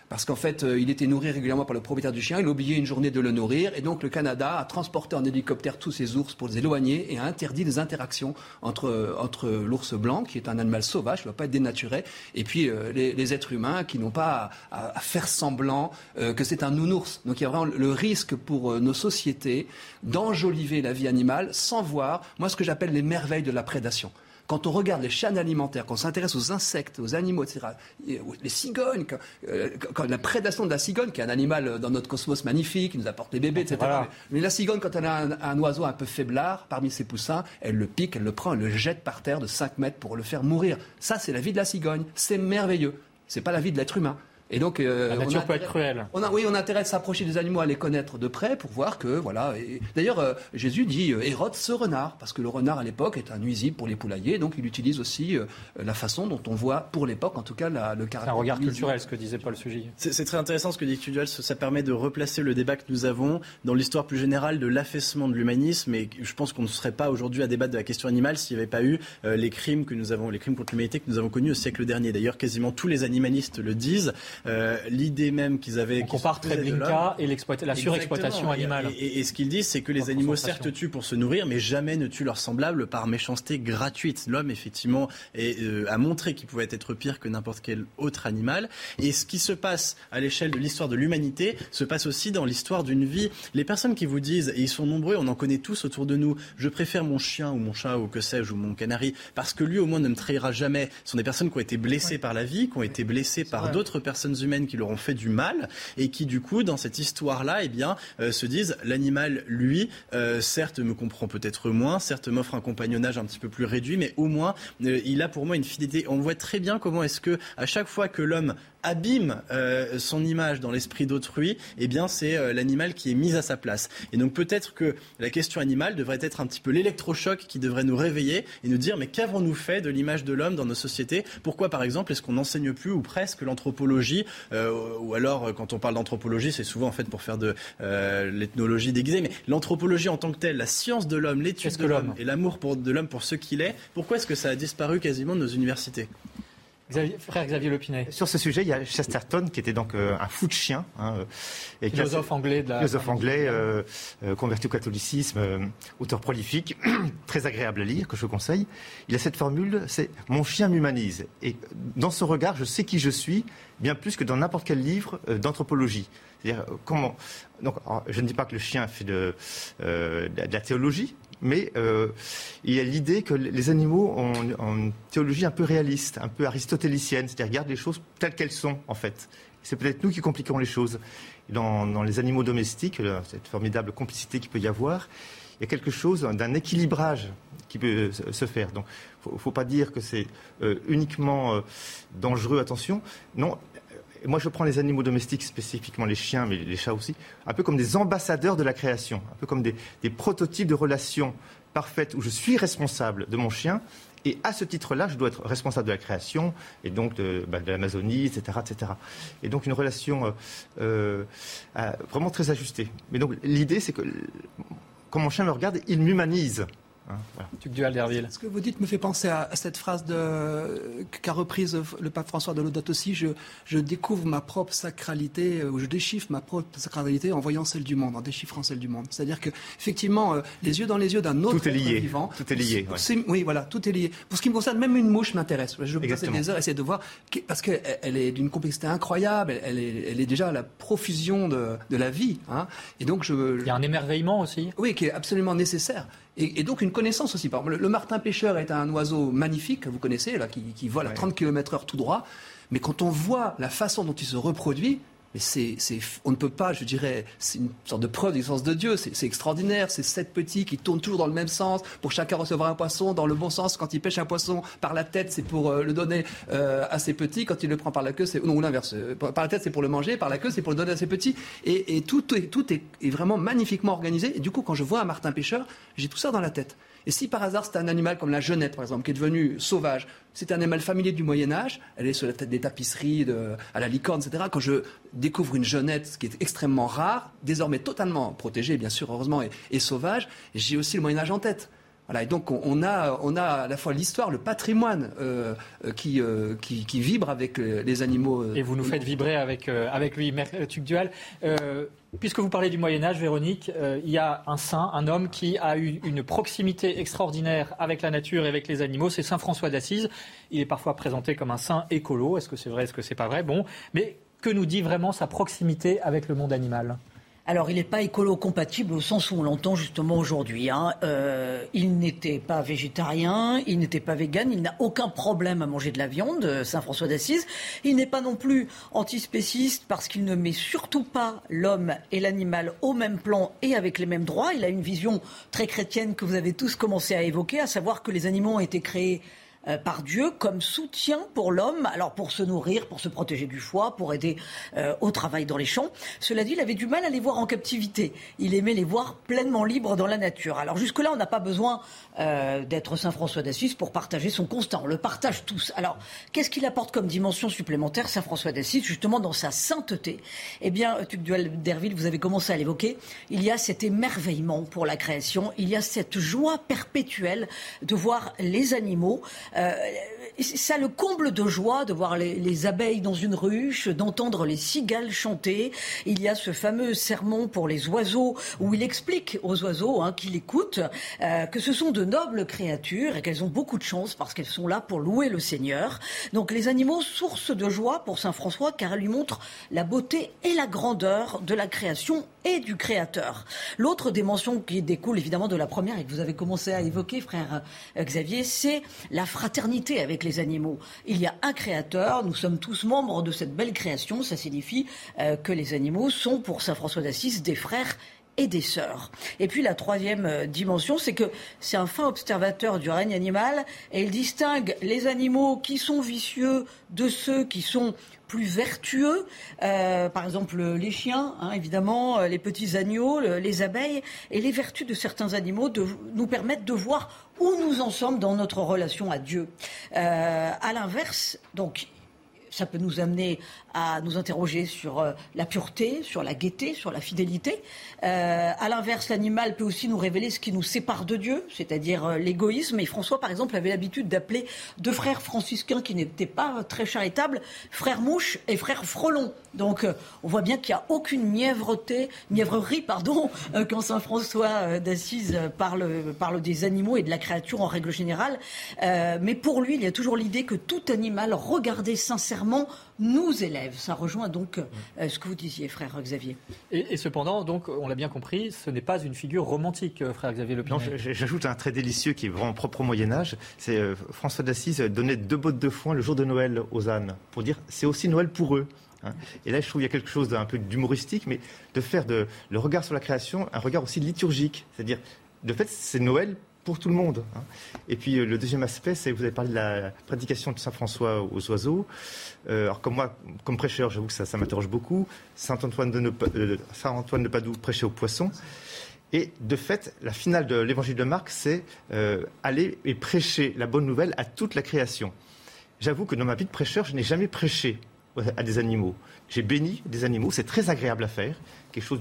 parce qu'en fait, euh, il était nourri régulièrement par le propriétaire du chien. Il oubliait une journée de le nourrir. Et donc, le Canada a transporté en hélicoptère tous ces ours pour les éloigner et a interdit les interactions entre, entre l'ours blanc, qui est un animal sauvage, qui ne doit pas être dénaturé, et puis euh, les, êtres humains qui n'ont pas à, faire semblant euh, que c'est un nounours. Donc, il y a vraiment le risque pour nos sociétés d'enjoliver la vie animale sans voir, moi, ce que j'appelle les merveilles de la prédation. Quand on regarde les chaînes alimentaires, quand on s'intéresse aux insectes, aux animaux, etc., les cigognes, euh, quand, la prédation de la cigogne, qui est un animal euh, dans notre cosmos magnifique, qui nous apporte des bébés, etc. Mais, la cigogne, quand elle a un, oiseau un peu faiblard parmi ses poussins, elle le pique, elle le prend, elle le jette par terre de 5 mètres pour le faire mourir. Ça, c'est la vie de la cigogne. C'est merveilleux. C'est pas la vie de l'être humain. Et donc, euh, la nature peut être cruelle. On a, oui, on a intérêt de s'approcher des animaux, à les connaître de près pour voir que, voilà. D'ailleurs, euh, Jésus dit euh, Hérode ce renard, parce que le renard à l'époque est un nuisible pour les poulaillers, donc il utilise aussi la façon dont on voit, pour l'époque en tout cas, la, le caractère. C'est un regard culturel, ce que disait Paul Sugy. C'est très intéressant ce que dit Tuduel, ça permet de replacer le débat que nous avons dans l'histoire plus générale de l'affaissement de l'humanisme, et je pense qu'on ne serait pas aujourd'hui à débattre de la question animale s'il n'y avait pas eu les crimes que nous avons, les crimes contre l'humanité que nous avons connus au siècle dernier. D'ailleurs, quasiment tous les animalistes le disent même qu'ils avaient. On compare Treblinka et la surexploitation animale. Et, ce qu'ils disent, c'est que les animaux certes tuent pour se nourrir, mais jamais ne tuent leurs semblables par méchanceté gratuite. L'homme, effectivement, euh, a montré qu'il pouvait être pire que n'importe quel autre animal. Et ce qui se passe à l'échelle de l'histoire de l'humanité se passe aussi dans l'histoire d'une vie. Les personnes qui vous disent, et ils sont nombreux, on en connaît tous autour de nous, je préfère mon chien ou mon chat ou que sais-je ou mon canari parce que lui au moins ne me trahira jamais. Ce sont des personnes qui ont été blessées par la vie, qui ont été blessées par d'autres personnes humaines qui leur ont fait du mal et qui du coup dans cette histoire-là, eh bien, euh, se disent l'animal, lui, euh, certes me comprend peut-être moins, certes m'offre un compagnonnage un petit peu plus réduit, mais au moins euh, il a pour moi une fidélité. On voit très bien comment est-ce que à chaque fois que l'homme abîme euh, son image dans l'esprit d'autrui, eh bien c'est euh, l'animal qui est mis à sa place. Et donc peut-être que la question animale devrait être un petit peu l'électrochoc qui devrait nous réveiller et nous dire mais qu'avons-nous fait de l'image de l'homme dans nos sociétés? Pourquoi par exemple est-ce qu'on n'enseigne plus ou presque l'anthropologie euh, Ou alors quand on parle d'anthropologie, c'est souvent en fait pour faire de l'ethnologie déguisée, mais l'anthropologie en tant que telle, la science de l'homme, l'étude de l'homme et l'amour de l'homme pour ce qu'il est, pourquoi est-ce que ça a disparu quasiment de nos universités? Frère Xavier Lepinet. Sur ce sujet, il y a Chesterton qui était donc euh, un fou de chien. Hein, euh, et philosophe anglais de la... Philosophe anglais, euh, converti au catholicisme, auteur prolifique, très agréable à lire, que je conseille. Il a cette formule, c'est « mon chien m'humanise ». Et dans ce regard, je sais qui je suis, bien plus que dans n'importe quel livre d'anthropologie. C'est-à-dire, comment... Donc, je ne dis pas que le chien fait de, de la théologie, mais euh, il y a l'idée que les animaux ont, une théologie un peu réaliste, un peu aristotélicienne, c'est-à-dire regardent les choses telles qu'elles sont, en fait. C'est peut-être nous qui compliquons les choses. Dans, les animaux domestiques, euh, cette formidable complicité qu'il peut y avoir, il y a quelque chose d'un équilibrage qui peut se faire. Donc, il ne faut, pas dire que c'est euh, uniquement dangereux, attention. Non, moi, je prends les animaux domestiques, spécifiquement les chiens, mais les chats aussi, un peu comme des ambassadeurs de la création, un peu comme des, prototypes de relations parfaites où je suis responsable de mon chien. Et à ce titre-là, je dois être responsable de la création et donc de, bah, l'Amazonie, etc., etc. Et donc une relation euh, euh, vraiment très ajustée. Mais donc l'idée, c'est que quand mon chien me regarde, il m'humanise. Hein, voilà. Ce que vous dites me fait penser à, cette phrase qu'a reprise le pape François de Laudato aussi. Je, je, découvre ma propre sacralité, euh, ou je déchiffre ma propre sacralité en voyant celle du monde, en déchiffrant celle du monde. C'est-à-dire que effectivement, euh, les yeux dans les yeux d'un autre tout est lié. vivant. Tout est lié. Oui, voilà, tout est lié. Pour ce qui me concerne, même une mouche m'intéresse. Je peux passer des heures essayer de voir parce qu'elle est d'une complexité incroyable. Elle est, elle est déjà à la profusion de, de la vie. Hein. Et donc je, il y a un émerveillement aussi. Oui, qui est absolument nécessaire. Et, donc une connaissance aussi. Par exemple, le, martin pêcheur est un oiseau magnifique, que vous connaissez, là, qui, qui vole à 30 km/h tout droit. Mais quand on voit la façon dont il se reproduit, c'est, on ne peut pas, je dirais, c'est une sorte de preuve d'existence de Dieu. C'est, extraordinaire. C'est sept petits qui tournent toujours dans le même sens pour chacun recevoir un poisson dans le bon sens. Quand il pêche un poisson par la tête, c'est pour euh, le donner euh, à ses petits. Quand il le prend par la queue, c'est non l'inverse. Par la tête, c'est pour le manger. Par la queue, c'est pour le donner à ses petits. Et, tout est, est, vraiment magnifiquement organisé. Et du coup, quand je vois un martin pêcheur, j'ai tout ça dans la tête. Et si par hasard c'est un animal comme la genette, par exemple, qui est devenu sauvage, c'est un animal familier du Moyen Âge, elle est sur la tête des tapisseries, à la licorne, etc. Quand je découvre une genette, qui est extrêmement rare, désormais totalement protégée, bien sûr, heureusement, et, sauvage, j'ai aussi le Moyen Âge en tête. Voilà, et donc on a, on a à la fois l'histoire, le patrimoine euh, euh, qui, euh, qui, qui, vibre avec les animaux. et vous nous faites vibrer avec, avec lui, Tuc. Puisque vous parlez du Moyen Âge, Véronique, euh, il y a un saint, un homme qui a eu une proximité extraordinaire avec la nature et avec les animaux, c'est Saint François d'Assise. Il est parfois présenté comme un saint écolo. Est-ce que c'est vrai, est-ce que c'est pas vrai? Bon, mais que nous dit vraiment sa proximité avec le monde animal? Alors, il n'est pas écolo-compatible au sens où on l'entend justement aujourd'hui. Hein. Euh, il n'était pas végétarien, il n'était pas vegan, il n'a aucun problème à manger de la viande, euh, Saint François d'Assise. Il n'est pas non plus antispéciste parce qu'il ne met surtout pas l'homme et l'animal au même plan et avec les mêmes droits. Il a une vision très chrétienne que vous avez tous commencé à évoquer, à savoir que les animaux ont été créés euh, par Dieu comme soutien pour l'homme, alors pour se nourrir, pour se protéger du foie, pour aider euh, au travail dans les champs. Cela dit, il avait du mal à les voir en captivité. Il aimait les voir pleinement libres dans la nature. Alors jusque-là, on n'a pas besoin euh, d'être Saint François d'Assise pour partager son constat. On le partage tous. Alors, qu'est-ce qu'il apporte comme dimension supplémentaire, Saint François d'Assise, justement dans sa sainteté? Eh bien, Tuc Duel d'Herville, vous avez commencé à l'évoquer, il y a cet émerveillement pour la création, il y a cette joie perpétuelle de voir les animaux euh, ça le comble de joie de voir les, abeilles dans une ruche, d'entendre les cigales chanter. Il y a ce fameux sermon pour les oiseaux où il explique aux oiseaux hein, qu'il écoute euh, que ce sont de nobles créatures et qu'elles ont beaucoup de chance parce qu'elles sont là pour louer le Seigneur. Donc les animaux, source de joie pour Saint François car elles lui montrent la beauté et la grandeur de la création et du Créateur. L'autre dimension qui découle évidemment de la première et que vous avez commencé à évoquer, frère euh, Xavier, c'est la fraternité avec les animaux. Il y a un Créateur, nous sommes tous membres de cette belle création, ça signifie euh, que les animaux sont pour Saint François d'Assise des frères et des sœurs. Et puis la troisième euh, dimension, c'est que c'est un fin observateur du règne animal et il distingue les animaux qui sont vicieux de ceux qui sont plus vertueux, euh, par exemple les chiens, hein, évidemment, euh, les petits agneaux, les abeilles, et les vertus de certains animaux de, nous permettent de voir où nous en sommes dans notre relation à Dieu. Euh, à l'inverse, donc ça peut nous amener à nous interroger sur euh, la pureté, sur la gaieté, sur la fidélité. Euh, à l'inverse, l'animal peut aussi nous révéler ce qui nous sépare de Dieu, c'est-à-dire euh, l'égoïsme. Et François, par exemple, avait l'habitude d'appeler deux frères franciscains qui n'étaient pas très charitables, frère Mouche et frère Frelon. Donc, on voit bien qu'il n'y a aucune mièvreté, mièvrerie, pardon, quand Saint François d'Assise parle des animaux et de la créature en règle générale. mais pour lui, il y a toujours l'idée que tout animal regardé sincèrement nous élève. Ça rejoint donc euh, ce que vous disiez, frère Xavier. Et, cependant, donc, on l'a bien compris, ce n'est pas une figure romantique, euh, frère Xavier Le j'ajoute un trait délicieux qui est vraiment propre au Moyen Âge. C'est euh, François d'Assise donnait deux bottes de foin le jour de Noël aux ânes pour dire c'est aussi Noël pour eux. Hein. Et là, je trouve qu'il y a quelque chose d'un peu d'humoristique, mais de faire de, le regard sur la création un regard aussi liturgique. C'est-à-dire, de fait, c'est Noël pour tout le monde. Hein. Et puis le deuxième aspect, c'est vous avez parlé de la prédication de Saint François aux oiseaux. Euh, alors comme moi, comme prêcheur, j'avoue que ça, m'interroge beaucoup. Saint Antoine de, euh, Saint Antoine de Padoue prêchait aux poissons. Et de fait, la finale de l'évangile de Marc, c'est euh, aller et prêcher la bonne nouvelle à toute la création. J'avoue que dans ma vie de prêcheur, je n'ai jamais prêché à des animaux. J'ai béni des animaux, c'est très agréable à faire. Quelque chose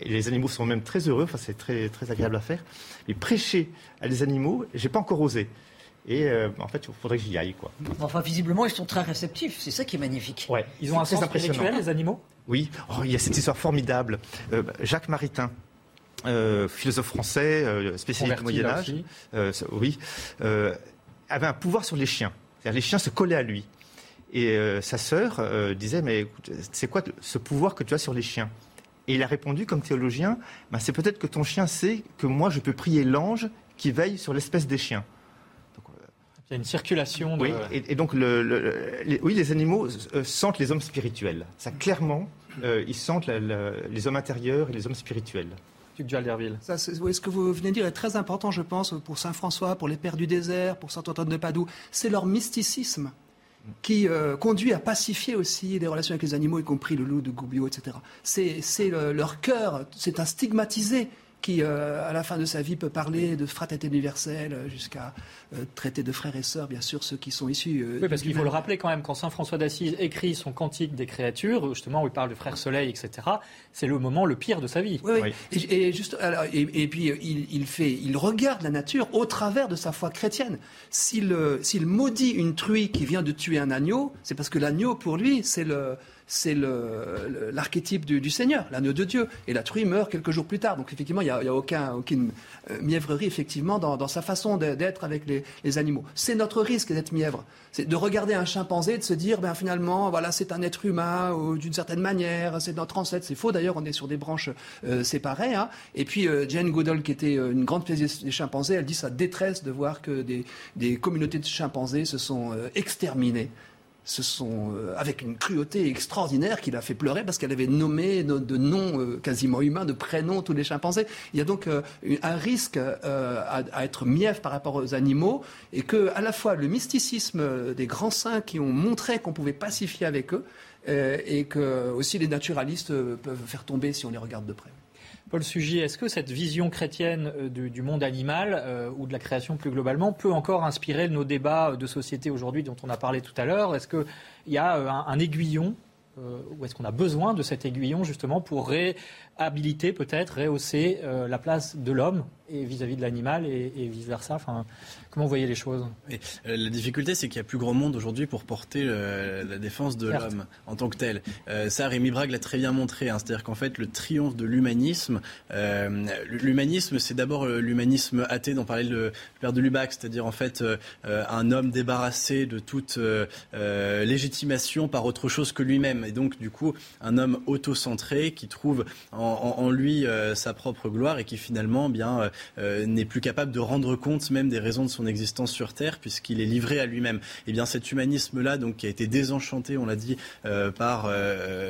et les animaux sont même très heureux, enfin, c'est très, très agréable à faire. Mais prêcher à des animaux, j'ai pas encore osé. Et euh, en fait, il faudrait que j'y aille. Quoi. Enfin, visiblement, ils sont très réceptifs. C'est ça qui est magnifique. Ouais. Ils ont un sens spirituel, les animaux? Oui. Oh, il y a cette histoire formidable. Euh, Jacques Maritain, euh, philosophe français, spécialiste du Moyen Âge, oui, avait un pouvoir sur les chiens. Les chiens se collaient à lui. Et sa sœur disait, mais c'est quoi ce pouvoir que tu as sur les chiens? Et il a répondu, comme théologien, ben, c'est peut-être que ton chien sait que moi, je peux prier l'ange qui veille sur l'espèce des chiens. Il y a une circulation. De... Oui, et, donc le, les, oui, les animaux euh, sentent les hommes spirituels. Ça, clairement, euh, ils sentent les hommes intérieurs et les hommes spirituels. Ça, ce que vous venez de dire est très important, je pense, pour Saint François, pour les Pères du désert, pour Saint Antoine de Padoue. C'est leur mysticisme qui euh, conduit à pacifier aussi les relations avec les animaux, y compris le loup de Gubbio, etc. C'est leur cœur, c'est un stigmatisé qui, euh, à la fin de sa vie, peut parler de fraternité universelle euh, jusqu'à euh, traiter de frères et sœurs, bien sûr, ceux qui sont issus. oui, parce qu'il faut le rappeler quand même, quand saint François d'Assise écrit son Cantique des créatures, justement, où il parle de frère soleil, etc., c'est le moment le pire de sa vie. Oui, oui. Et, juste, et, puis, il, fait, il regarde la nature au travers de sa foi chrétienne. S'il maudit une truie qui vient de tuer un agneau, c'est parce que l'agneau, pour lui, c'est le c'est l'archétype du, Seigneur, l'agneau de Dieu. Et la truie meurt quelques jours plus tard. Donc effectivement, il n'y a, aucun, aucune euh, mièvrerie effectivement dans, sa façon d'être avec les, animaux. C'est notre risque d'être mièvre. C'est de regarder un chimpanzé et de se dire, ben, finalement, voilà, c'est un être humain d'une certaine manière, c'est notre ancêtre. C'est faux d'ailleurs, on est sur des branches euh, séparées. Hein. Et puis euh, Jane Goodall, qui était une grande spécialiste des chimpanzés, elle dit sa détresse de voir que des, des communautés de chimpanzés se sont exterminées ce sont, euh, avec une cruauté extraordinaire qui l'a fait pleurer parce qu'elle avait nommé de noms euh, quasiment humains, de prénoms tous les chimpanzés. Il y a donc euh, un risque à, être mièvre par rapport aux animaux et que à la fois le mysticisme des grands saints qui ont montré qu'on pouvait pacifier avec eux et que aussi les naturalistes peuvent faire tomber si on les regarde de près. Paul Sugy, est-ce que cette vision chrétienne euh, du, monde animal euh, ou de la création plus globalement peut encore inspirer nos débats de société aujourd'hui dont on a parlé tout à l'heure? Est-ce qu'il y a euh, un, aiguillon ou est-ce qu'on a besoin de cet aiguillon justement pour réhabiliter peut-être, rehausser la place de l'homme et vis-à-vis de l'animal et, vice-versa enfin, Comment vous voyez les choses? Euh, La difficulté, c'est qu'il y a plus grand monde aujourd'hui pour porter la défense de l'homme en tant que tel. Euh, ça, Rémi Brague l'a très bien montré. Hein. C'est-à-dire qu'en fait, le triomphe de l'humanisme, euh, l'humanisme, c'est d'abord l'humanisme athée dont parlait le père de Lubac, c'est-à-dire en fait un homme débarrassé de toute légitimation par autre chose que lui-même. Et donc, du coup, un homme autocentré qui trouve en, lui sa propre gloire et qui finalement, bien n'est plus capable de rendre compte même des raisons de son existence sur Terre, puisqu'il est livré à lui-même. Et eh bien cet humanisme-là, donc qui a été désenchanté, on l'a dit, par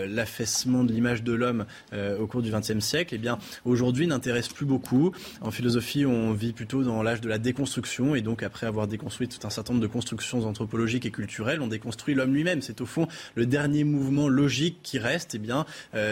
l'affaissement de l'image de l'homme au cours du XXe siècle, et eh bien aujourd'hui n'intéresse plus beaucoup. En philosophie, on vit plutôt dans l'âge de la déconstruction, et donc après avoir déconstruit tout un certain nombre de constructions anthropologiques et culturelles, on déconstruit l'homme lui-même. C'est au fond le dernier mouvement logique qui reste, et eh bien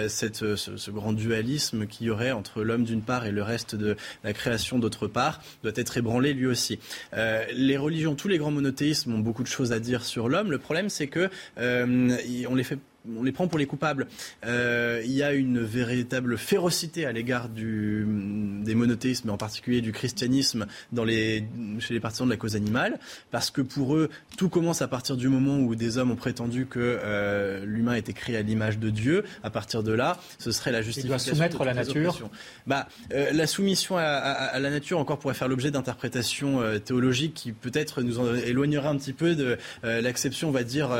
cette, ce, grand dualisme qu'il y aurait entre l'homme d'une part et le reste de la création d'autre part doit être ébranlé lui aussi. Euh, les religions, tous les grands monothéismes ont beaucoup de choses à dire sur l'homme. Le problème, c'est que euh, on les fait on les prend pour les coupables. Euh, il y a une véritable férocité à l'égard des monothéismes, en particulier du christianisme dans les, chez les partisans de la cause animale, parce que pour eux, tout commence à partir du moment où des hommes ont prétendu que euh, l'humain était créé à l'image de Dieu. À partir de là, ce serait la justification. Il doit soumettre la nature. Bah, euh, la soumission à, la nature encore pourrait faire l'objet d'interprétations théologiques qui peut-être nous en éloigneraient un petit peu de l'acception, on va dire,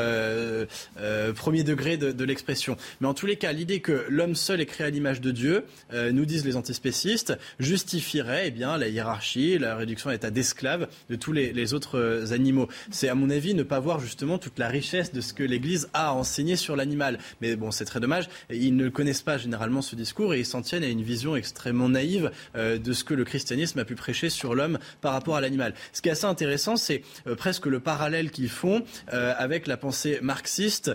premier degré de, l'expression. Mais en tous les cas, l'idée que l'homme seul est créé à l'image de Dieu, euh, nous disent les antispécistes, justifierait eh bien, la hiérarchie, la réduction à l'état d'esclave de tous les, autres euh, animaux. C'est à mon avis ne pas voir justement toute la richesse de ce que l'Église a enseigné sur l'animal. Mais bon, c'est très dommage. Ils ne connaissent pas généralement ce discours et ils s'en tiennent à une vision extrêmement naïve euh, de ce que le christianisme a pu prêcher sur l'homme par rapport à l'animal. Ce qui est assez intéressant, c'est presque le parallèle qu'ils font avec la pensée marxiste,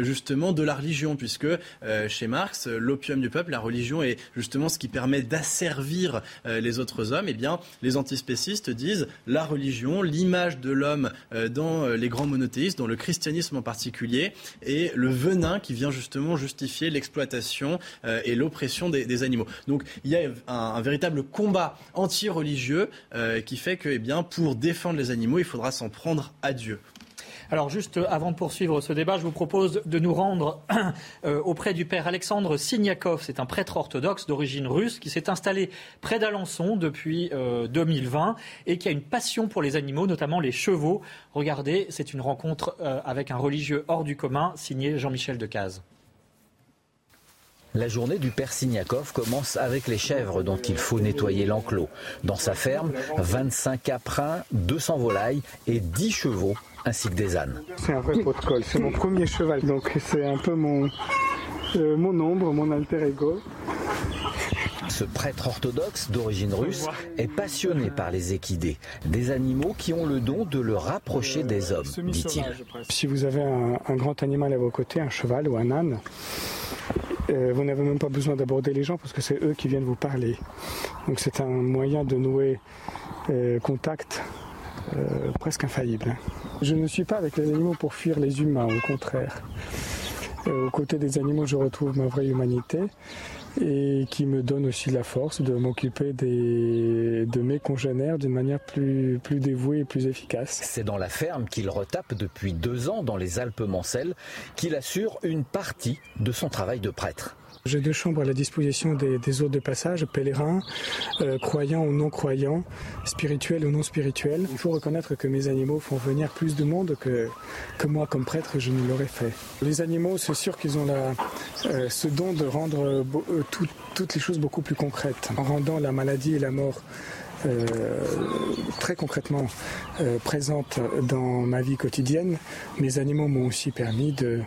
justement de la religion, puisque euh, chez Marx, l'opium du peuple, la religion est justement ce qui permet d'asservir euh, les autres hommes. Et eh bien, les antispécistes disent la religion, l'image de l'homme euh, dans les grands monothéistes, dans le christianisme en particulier, est le venin qui vient justement justifier l'exploitation et l'oppression des, animaux. Donc, il y a un, véritable combat anti-religieux qui fait que, eh pour défendre les animaux, il faudra s'en prendre à Dieu. Alors juste avant de poursuivre ce débat, je vous propose de nous rendre euh, auprès du père Alexandre Signakov. C'est un prêtre orthodoxe d'origine russe qui s'est installé près d'Alençon depuis 2020 euh, et qui a une passion pour les animaux, notamment les chevaux. Regardez, c'est une rencontre euh, avec un religieux hors du commun signé Jean-Michel Decaze. La journée du père Signakov commence avec les chèvres dont il faut nettoyer l'enclos. Dans sa ferme, 25 caprins, 200 volailles et 10 chevaux ainsi que des ânes. C'est un vrai protocole, c'est mon premier cheval, donc c'est un peu mon, euh, mon ombre, mon alter ego. Ce prêtre orthodoxe d'origine russe est passionné par les équidés, des animaux qui ont le don de le rapprocher des hommes, dit-il. Si vous avez un, grand animal à vos côtés, un cheval ou un âne, euh, vous n'avez même pas besoin d'aborder les gens parce que c'est eux qui viennent vous parler. Donc c'est un moyen de nouer euh, contact euh, presque infaillible. Je ne suis pas avec les animaux pour fuir les humains, au contraire. Euh, aux côtés des animaux, je retrouve ma vraie humanité et qui me donne aussi la force de m'occuper de mes congénères d'une manière plus, plus dévouée et plus efficace. C'est dans la ferme qu'il retape depuis deux ans dans les Alpes-Mancelles qu'il assure une partie de son travail de prêtre. J'ai deux chambres à la disposition des, des hôtes de passage, pèlerins, euh, croyants ou non croyants, spirituels ou non spirituels. Il faut reconnaître que mes animaux font venir plus de monde que, que moi, comme prêtre, je ne l'aurais fait. Les animaux, c'est sûr qu'ils ont la, euh, ce don de rendre euh, toutes les choses beaucoup plus concrètes, en rendant la maladie et la mort très concrètement présentes dans ma vie quotidienne. Mes animaux m'ont aussi permis de,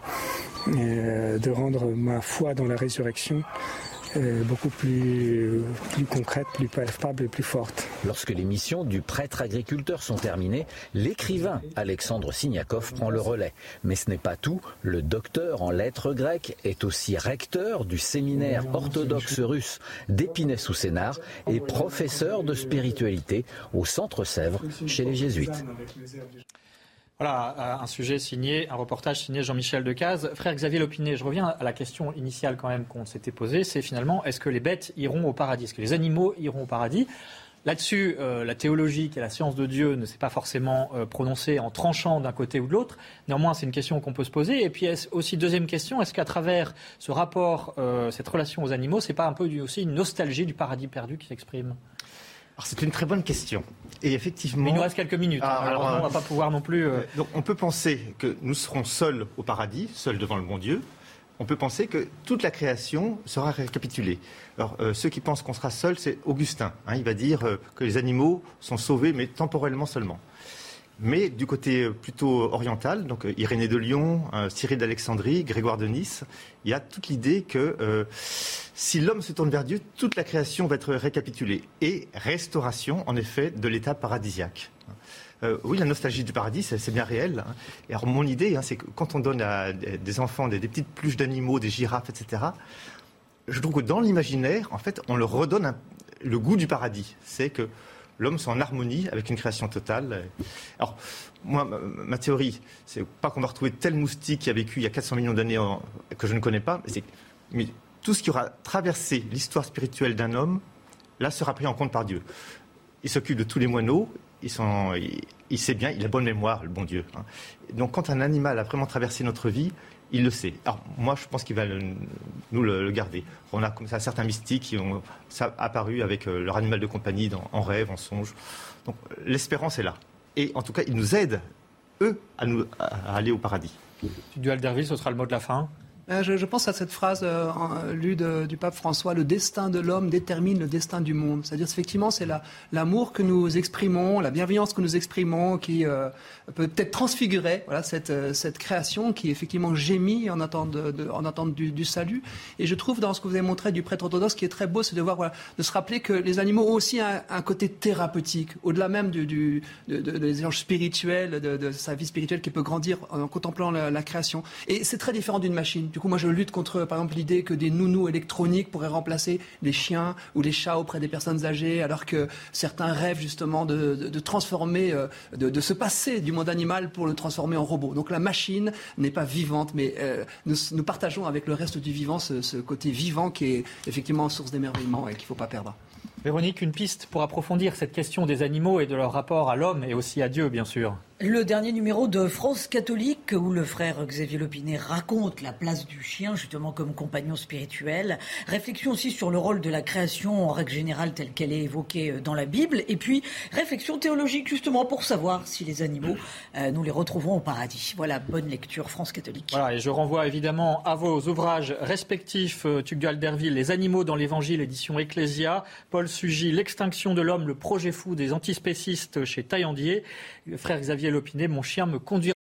euh, de rendre ma foi dans la résurrection euh, beaucoup plus, plus concrète, plus palpable et plus forte. Lorsque les missions du prêtre agriculteur sont terminées, l'écrivain Alexandre Signakov prend le relais. Mais ce n'est pas tout. Le docteur en lettres grecques est aussi recteur du séminaire orthodoxe russe d'Épinay-sous Sénart et professeur de spiritualité au Centre Sèvres chez les Jésuites. Voilà, euh, un sujet signé, un reportage signé Jean-Michel Decaze. Frère Xavier Lopinet, je reviens à la question initiale quand même qu'on s'était posée, c'est finalement est-ce que les bêtes iront au paradis? Est-ce que les animaux iront au paradis? Là-dessus, euh, la théologie et la science de Dieu ne s'est pas forcément euh, prononcée en tranchant d'un côté ou de l'autre. Néanmoins, c'est une question qu'on peut se poser. Et puis aussi, deuxième question, est-ce qu'à travers ce rapport, cette relation aux animaux, c'est pas un peu aussi une nostalgie du paradis perdu qui s'exprime? C'est une très bonne question. Et effectivement. Mais il nous reste quelques minutes. Hein. Ah, alors, on ne va pas pouvoir non plus. Euh, donc on peut penser que nous serons seuls au paradis, seuls devant le bon Dieu. on peut penser que toute la création sera récapitulée. Alors, euh, ceux qui pensent qu'on sera seul, c'est Augustin. Hein. il va dire euh, que les animaux sont sauvés, mais temporellement seulement. Mais du côté euh, plutôt oriental, donc Irénée de Lyon, Cyril d'Alexandrie, Grégoire de Nice, il y a toute l'idée que si l'homme se tourne vers Dieu, toute la création va être récapitulée. Et restauration, en effet, de l'état paradisiaque. Euh, oui, la nostalgie du paradis, c'est bien réel. Hein. Et alors, mon idée, hein, c'est que quand on donne à des enfants des, petites pluches d'animaux, des girafes, etc., je trouve que dans l'imaginaire, en fait, on leur redonne le goût du paradis. C'est que l'homme soit en harmonie avec une création totale. Alors, moi, ma, théorie, c'est pas qu'on va retrouver tel moustique qui a vécu il y a 400 millions d'années que je ne connais pas, mais, mais tout ce qui aura traversé l'histoire spirituelle d'un homme, là, sera pris en compte par Dieu. Il s'occupe de tous les moineaux, il, sait bien, il a bonne mémoire, le bon Dieu. Hein. Donc quand un animal a vraiment traversé notre vie, il le sait. Alors moi, je pense qu'il va nous le, garder. On a comme ça certains mystiques qui ont apparu avec euh, leur animal de compagnie en rêve, en songe. Donc l'espérance est là. Et en tout cas, ils nous aident, eux, à, aller au paradis. Dual Derville, ce sera le mot de la fin. Euh, je, pense à cette phrase euh, lue du pape François le destin de l'homme détermine le destin du monde. C'est-à-dire, effectivement, c'est l'amour que nous exprimons, la bienveillance que nous exprimons qui euh, peut peut-être transfigurer cette, création qui, effectivement, gémit en attente, du, salut. Et je trouve, dans ce que vous avez montré du prêtre orthodoxe, qui est très beau, c'est de se rappeler que les animaux ont aussi un, côté thérapeutique, au-delà même des échanges spirituels, de, sa vie spirituelle qui peut grandir en contemplant la, la création. Et c'est très différent d'une machine. Du coup, moi, je lutte contre, par exemple, l'idée que des nounous électroniques pourraient remplacer les chiens ou les chats auprès des personnes âgées, alors que certains rêvent justement de, transformer, euh, de, se passer du monde animal pour le transformer en robot. Donc la machine n'est pas vivante, mais euh, nous, partageons avec le reste du vivant ce, ce côté vivant qui est effectivement source d'émerveillement et qu'il ne faut pas perdre. Véronique, une piste pour approfondir cette question des animaux et de leur rapport à l'homme et aussi à Dieu, bien sûr. Le dernier numéro de France catholique où le frère Xavier Lopinet raconte la place du chien justement comme compagnon spirituel. Réflexion aussi sur le rôle de la création en règle générale telle qu'elle est évoquée euh, dans la Bible. Et puis réflexion théologique justement pour savoir si les animaux, euh, nous les retrouvons au paradis. Voilà, bonne lecture France catholique. Voilà, et je renvoie évidemment à vos ouvrages respectifs, euh, Tugdual Derville, Les animaux dans l'évangile, édition Ecclésia, Paul Sugy, L'extinction de l'homme, le projet fou des antispécistes chez Taillandier, frère Xavier Mon chien me conduira